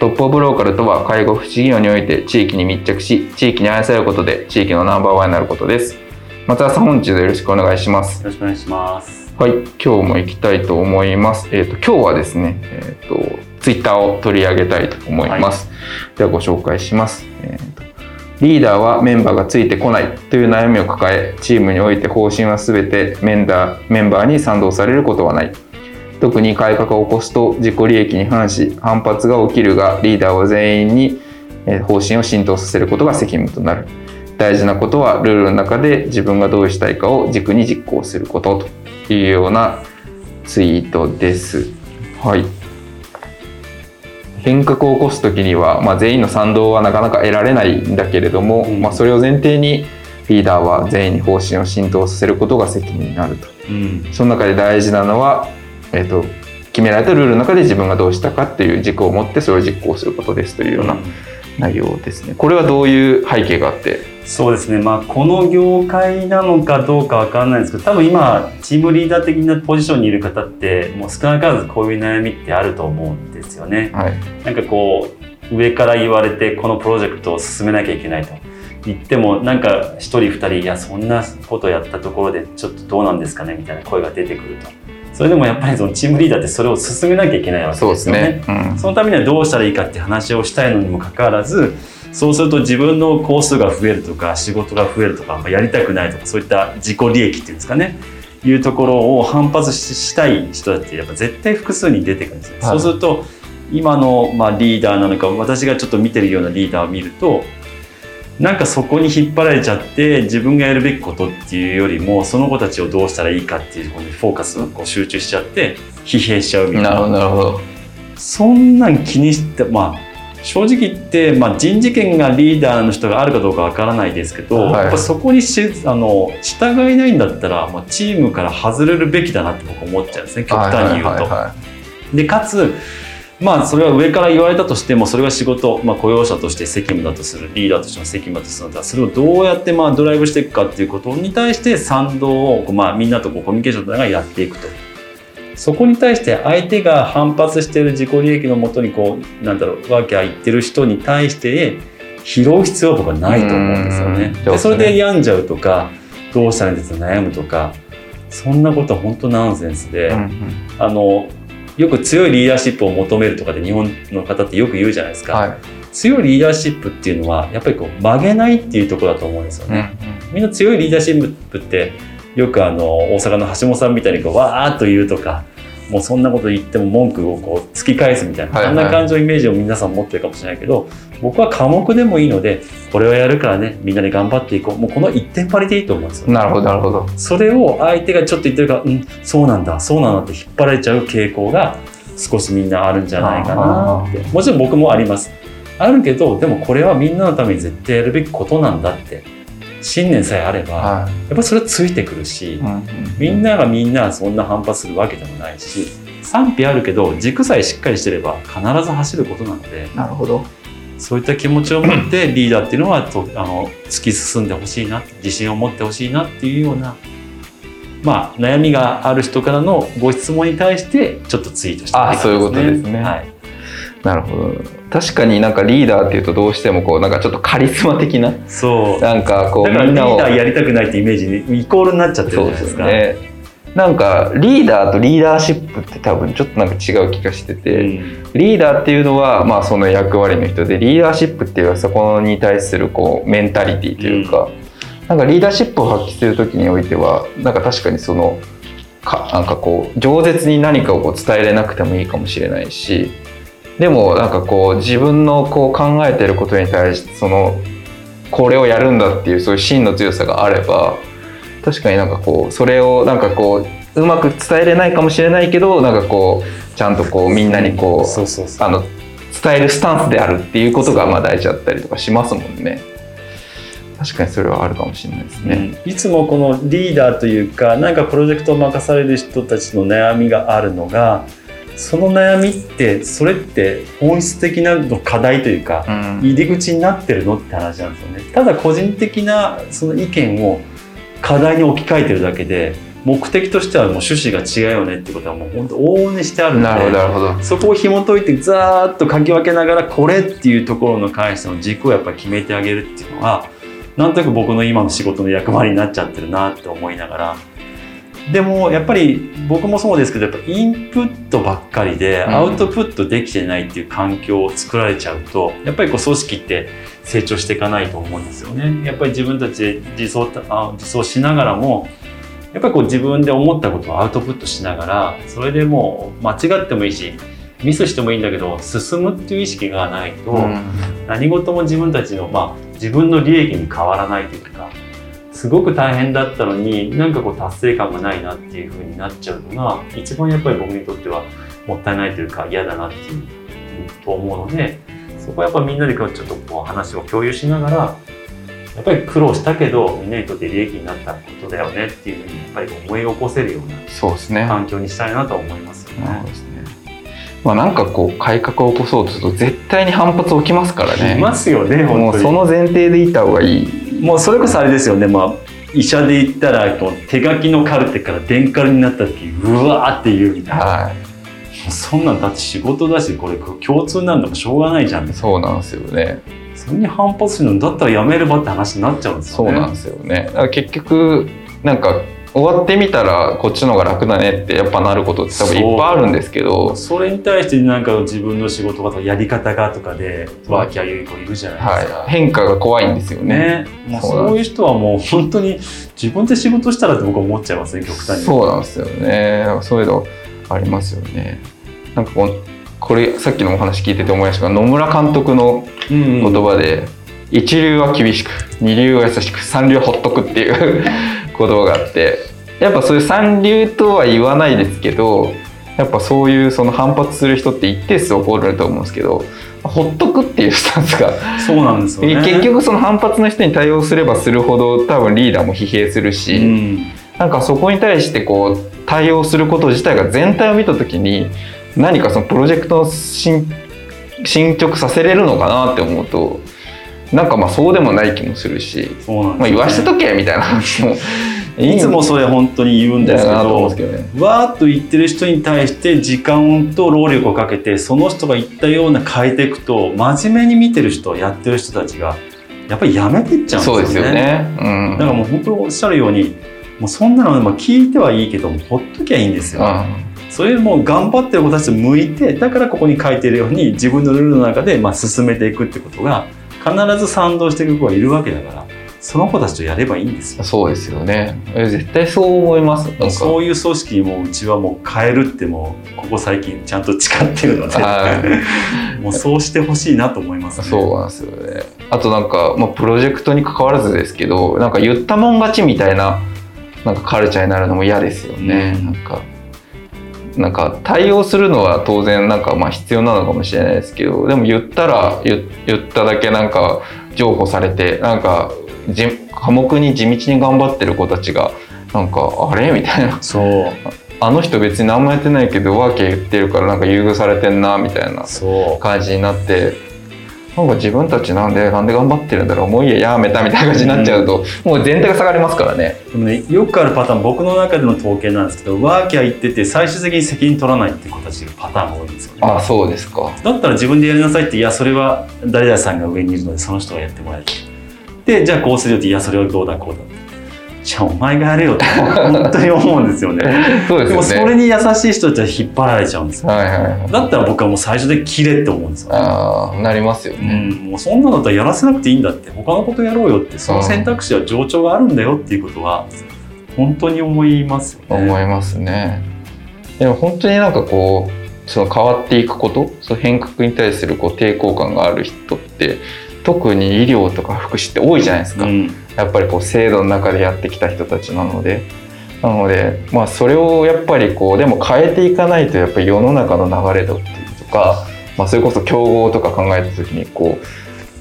トップオブローカルとは介護福祉業において地域に密着し地域に愛されることで地域のナンバーワンになることです。松田さん本日よろしくお願いします。よろしくお願いします。はい今日も行きたいと思います。えっ、ー、と今日はですねえっ、ー、とツイッターを取り上げたいと思います、はい、ではご紹介します、えーとリーダーはメンバーがついてこない。という悩みを抱えチームにおいて方針は全てメンダーメンバーに賛同されることはない特に改革を起こすと自己利益に反し反発が起きるがリーダーは全員に方針を浸透させることが責務となる。大事なことはルールの中で自分がどうしたいかを軸に実行することというようなツイートです。はい。変革を起こす時には、まあ、全員の賛同はなかなか得られないんだけれども、うん、まあ、それを前提にリーダーは全員に方針を浸透させることが責任になると、うん、その中で大事なのはえーと、決められたルールの中で自分がどうしたかっていう軸を持ってそれを実行することですというような内容ですね。これはどういう背景があって？そうですね、まあ、この業界なのかどうか分かんないんですけど多分今チームリーダー的なポジションにいる方ってもう少なからずこういう悩みってあると思うんですよね。はい、なんかこう上から言われてこのプロジェクトを進めなきゃいけないと言ってもなんか1人2人いやそんなことやったところでちょっとどうなんですかねみたいな声が出てくると。それでもやっぱりそのチームリーダーってそれを進めなきゃいけないわけですよね。そ、ねうん、そのためにはどうしたらいいかって話をしたいのにもかかわらずそうすると自分の工数が増えるとか仕事が増えるとかやりたくないとかそういった自己利益っていうんですかねいうところを反発したい人だってやっぱ絶対複数に出てくるんですね。はい、そうすると今のまあリーダーなのか私がちょっと見てるようなリーダーを見るとなんかそこに引っ張られちゃって自分がやるべきことっていうよりもその子たちをどうしたらいいかっていうところにフォーカスをこう集中しちゃって疲弊しちゃうみたいな。なるほど。そんなん気にしてまあ正直言って、まあ、人事権がリーダーの人があるかどうかわからないですけど、はい、やっぱそこにしあの従えないんだったら、まあ、チームから外れるべきだなって僕思っちゃうんですね極端に言うと。はいはいはいはい、でかつまあそれは上から言われたとしてもそれが仕事、まあ、雇用者として責務だとするリーダーとしての責務だとするのでそれをどうやってまあドライブしていくかっていうことに対して賛同をまあみんなとこうコミュニケーションとながらやっていくと。そこに対して相手が反発している自己利益のもとにこうなんだろうワーキャー言ってる人に対して拾う必要は僕はないと思うんですよね。でそれで病んじゃうとかどうしたらいいんですか悩むとかそんなことは本当ナンセンスで、うんうん、あのよく強いリーダーシップを求めるとかで日本の方ってよく言うじゃないですか、はい、強いリーダーシップっていうのはやっぱりこう曲げないっていうところだと思うんですよね、うんうん、みんな強いリーダーシップってよくあの大阪の橋本さんみたいにこうわーっと言うとかもうそんなこと言っても文句をこう突き返すみたいな、はいはい、そんな感情イメージを皆さん持ってるかもしれないけど僕は科目でもいいのでこれをやるからねみんなで頑張っていこう。もうこの一点張りでいいと思うんですよ、なるほどなるほど。それを相手がちょっと言ってるからうんそうなんだそうなんだって引っ張られちゃう傾向が少しみんなあるんじゃないかなって。もちろん僕もあります。あるけどでもこれはみんなのために絶対やるべきことなんだって。信念さえあれば、はい、やっぱりそれはついてくるし、うんうん、みんながみんなそんな反発するわけでもないし賛否あるけど軸さえしっかりしてれば必ず走ることなのでなるほどそういった気持ちを持って リーダーっていうのはとあの突き進んでほしいな自信を持ってほしいなっていうようなまあ、悩みがある人からのご質問に対してちょっとツイートしてあそういうことですね。はい、なるほど。確かになんかリーダーっていうとどうしてもこうなんかちょっとカリスマ的なそう。なんかこうだからリーダーやりたくないってイメージにイコールになっちゃってるじゃないですか。ね、なんかリーダーとリーダーシップって多分ちょっとなんか違う気がしてて、うん、リーダーっていうのはまあその役割の人でリーダーシップっていうのはそこに対するこうメンタリティというか、うん、なんかリーダーシップを発揮する時においてはなんか確かにそのかなんかこう饒舌に何かをこう伝えれなくてもいいかもしれないしでもなんかこう自分のこう考えてることに対してそのこれをやるんだっていうそういう芯の強さがあれば確かになんかこうそれをなんかこううまく伝えれないかもしれないけどなんかこうちゃんとこうみんなにこうあの伝えるスタンスであるっていうことがまあ大事だったりとかしますもんね。確かにそれはあるかもしれないですね、うん、いつもこのリーダーというか何かプロジェクトを任される人たちの悩みがあるのがその悩みってそれって本質的な課題というか、うん、入り口になってるのって話なんですよね。ただ個人的なその意見を課題に置き換えてるだけで目的としてはもう趣旨が違うよねってことはもう本当往々にしてあるのでそこを紐解いてざーっと書き分けながらこれっていうところの関しての軸をやっぱり決めてあげるっていうのはなんとなく僕の今の仕事の役割になっちゃってるなって思いながらでもやっぱり僕もそうですけどやっぱインプットばっかりでアウトプットできてないっていう環境を作られちゃうとやっぱりこう組織って成長していかないと思うんですよね。やっぱり自分たちで自走あ自走しながらもやっぱりこう自分で思ったことをアウトプットしながらそれでもう間違ってもいいしミスしてもいいんだけど進むっていう意識がないと、何事も自分たちの、まあ、自分の利益に変わらないというかすごく大変だったのになんかこう達成感がないなっていう風になっちゃうのが一番やっぱり僕にとってはもったいないというか嫌だなっていうと思うのでそこはやっぱみんなでちょっとこう話を共有しながらやっぱり苦労したけどみんなにとって利益になったことだよねっていうふうにやっぱり思い起こせるような環境にしたいなと思いますよね。まあ、なんかこう改革を起こそうとすると絶対に反発起きますからね。いますよねもうその前提でいた方がいい。もうそれこそあれですよね、まあ、医者で言ったらこう手書きのカルテから電カルになった時うわーって言うみたいな、はい、そんなんだって仕事だしこれ共通なんだもしょうがないじゃん。そうなんですよね。それに反発するのだったらやめればって話になっちゃうんですよね。そうなんですよね。だから結局なんか終わってみたらこっちの方が楽だねってやっぱなることって多分いっぱいあるんですけど。それに対してなんか自分の仕事がとかやり方がとかでワーキャーいう子いるじゃないですか、はい、変化が怖いんですよね。ね。そういう人はもう本当に自分で仕事したらって僕は思っちゃいますね極端に。そうなんですよね。そういうのありますよね。なんかこうこれさっきのお話聞いてて思いましたが野村監督の言葉で、うん。うん一流は厳しく二流は優しく三流はほっとくっていう言葉があってやっぱそういう三流とは言わないですけどやっぱそういうその反発する人って一定数起こると思うんですけどほっとくっていうスタンスがそうなんですよ、ね、結局その反発の人に対応すればするほど多分リーダーも疲弊するし、うん、なんかそこに対してこう対応すること自体が全体を見た時に何かそのプロジェクトを進捗させれるのかなって思うとなんかまあそうでもない気もするし、ね、まあ言わしてとけみたいな話も いつもそれ本当に言うんですけどけど、ね、わーっと言ってる人に対して時間と労力をかけてその人が言ったような変えていくと真面目に見てる人やってる人たちがやっぱりやめてっちゃうんですよね。よね。うん、だからもう本当おっしゃるようにもうそんなのまあ聞いてはいいけどほっときゃいいんですよ。うん。それも頑張ってる子たち向いてだからここに書いてるように自分のルールの中でまあ進めていくってことが必ず賛同していく子がいるわけだからその子たちとやればいいんですよ。そうですよね。絶対そう思います。そういう組織もうちはもう変えるってもここ最近ちゃんと誓ってるので、もうそうしてほしいなと思います、ね、そうなんですよね。あとなんかまあプロジェクトに関わらずですけど、なんか言ったもん勝ちみたいななんかカルチャーになるのも嫌ですよね。うん、なんか。なんか対応するのは当然なんかまあ必要なのかもしれないですけどでも言ったら言っただけなんか譲歩されてなんか科目に地道に頑張ってる子たちがなんかあれ？みたいな。そう。あの人別に何もやってないけどワーキャー言ってるからなんか優遇されてんなみたいな感じになってなんか自分たちなんでなんで頑張ってるんだろうもういいややめたみたいな感じになっちゃうと、うん、もう全体が下がりますからね。でもねよくあるパターン僕の中での統計なんですけどワーキャー言ってて最終的に責任取らないっていう子たちがパターンが多いんですよね。あそうですか。だったら自分でやりなさいっていやそれは誰々さんが上にいるのでその人がやってもらえる。でじゃあこうするよっていやそれはどうだこうだじゃあお前がやれよって本当に思うんですよね。そうですよね。でもそれに優しい人たちは引っ張られちゃうんですよ。はいはいはい。だったら僕はもう最初で切れって思うんですよね。ああなりますようね、ん、もうそんなのだったらやらせなくていいんだって他のことやろうよってその選択肢は情緒があるんだよっていうことは本当に思いますよね。思いますね。でも本当になんかこうその変わっていくことその変革に対するこう抵抗感がある人って特に医療とか福祉って多いじゃないですか、うんやっぱりこう制度の中でやってきた人たちなのでなのでまあそれをやっぱりこうでも変えていかないとやっぱり世の中の流れだっていうとか、まあ、それこそ競合とか考えた時にこ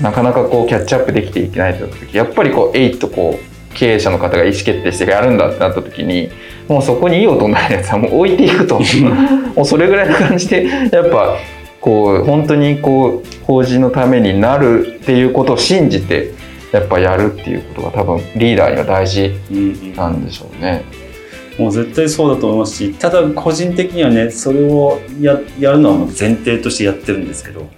うなかなかこうキャッチアップできていけないという時やっぱりこうえいっとこう経営者の方が意思決定してやるんだってなった時にもうそこにいい音になるやつはもう置いていくと。もうそれぐらいの感じでやっぱこう本当にこう法人のためになるっていうことを信じてやっぱやるっていうことが多分リーダーには大事うんなんでしょうね。もう絶対そうだと思いますしただ個人的にはねそれをややるのはもう前提としてやってるんですけど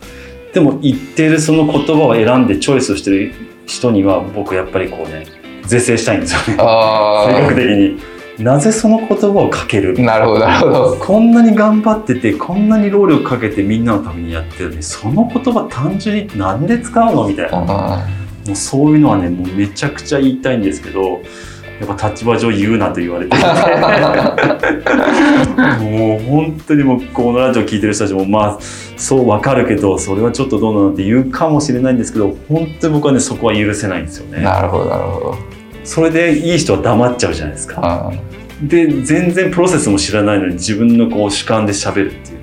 でも言ってるその言葉を選んでチョイスをしてる人には僕やっぱりこうね是正したいんですよねあ性格的に。なぜその言葉をかけるあなるほどなるほど。こんなに頑張っててこんなに労力かけてみんなのためにやってるのにその言葉単純になんで使うのみたいなもあうそういうのはねもうめちゃくちゃ言いたいんですけどやっぱ立場上言うなと言われていて もう本当にもうこのラジオ聞いてる人たちもまあそう分かるけどそれはちょっとどうなのって言うかもしれないんですけど本当に僕はねそこは許せないんですよね。ーなるほどなるほど。それでいい人は黙っちゃうじゃないですか。あで全然プロセスも知らないのに自分のこう主観で喋るっていう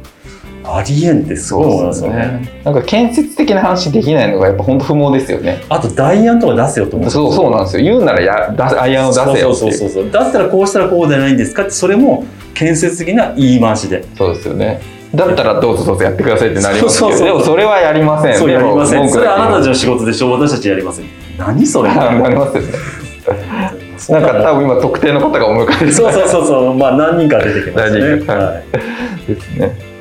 ありえんってすごい思いますよね。なんか建設的な話できないのがやっぱ本当不毛ですよね。あと代案とか出せよと思うそうそうなんですよ。言うならや出せアイアンを出せよ。そうそうそうそうだったらこうしたらこうじゃないんですかってそれも建設的な言い回しでそうですよね。だったらどうぞどうぞやってくださいってなりますけど、そうそうそうでもそれはやりません。そうやりませんそれあなたたちの仕事でしょ私たちやりません何それなりますよね。なんか多分今特定の方が思い浮かんで そうそうそうそうまあ何人か出てきますね何人かはいですね。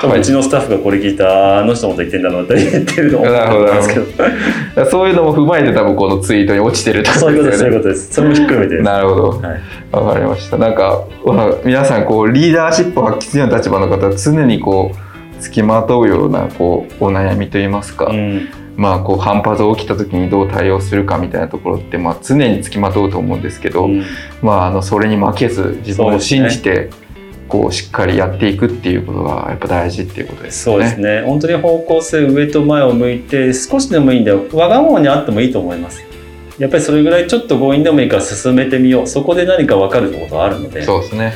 多分うちのスタッフがこれ聞いたあの人もと言ってんだろうって言ってると思うんですけど。そういうのも踏まえて多分このツイートに落ちてると。そういうことですそういうこことです。それもひっくるめて。となるほど。はい。わかりました。なんかわ皆さんこうリーダーシップを発揮するような立場の方は常にこう付きまとうようなこうお悩みといいますか、うん。まあこう反発が起きた時にどう対応するかみたいなところってまあ常に付きまとうと思うんですけど、うん。まああのそれに負けず自分を信じてこうしっかりやっていくっていうことがやっぱ大事っていうことですよね。そうですね本当に方向性上と前を向いて少しでもいいんだよわがままにあってもいいと思いますやっぱりそれぐらいちょっと強引でもいいから進めてみようそこで何か分かることがあるのでそうですね。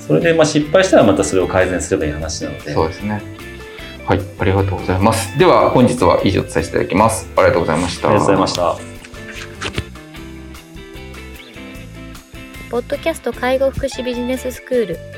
それでまあ失敗したらまたそれを改善すればいい話なのでそうですね。はい、ありがとうございます。では本日は以上とさせていただきます。ありがとうございました。ありがとうございましたポッドキャスト介護福祉ビジネススクール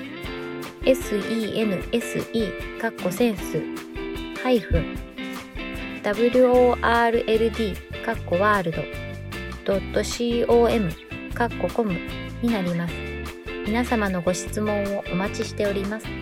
sense かっこセンスハイフン world かっこワールド .com かっこコムになります。皆様のご質問をお待ちしております。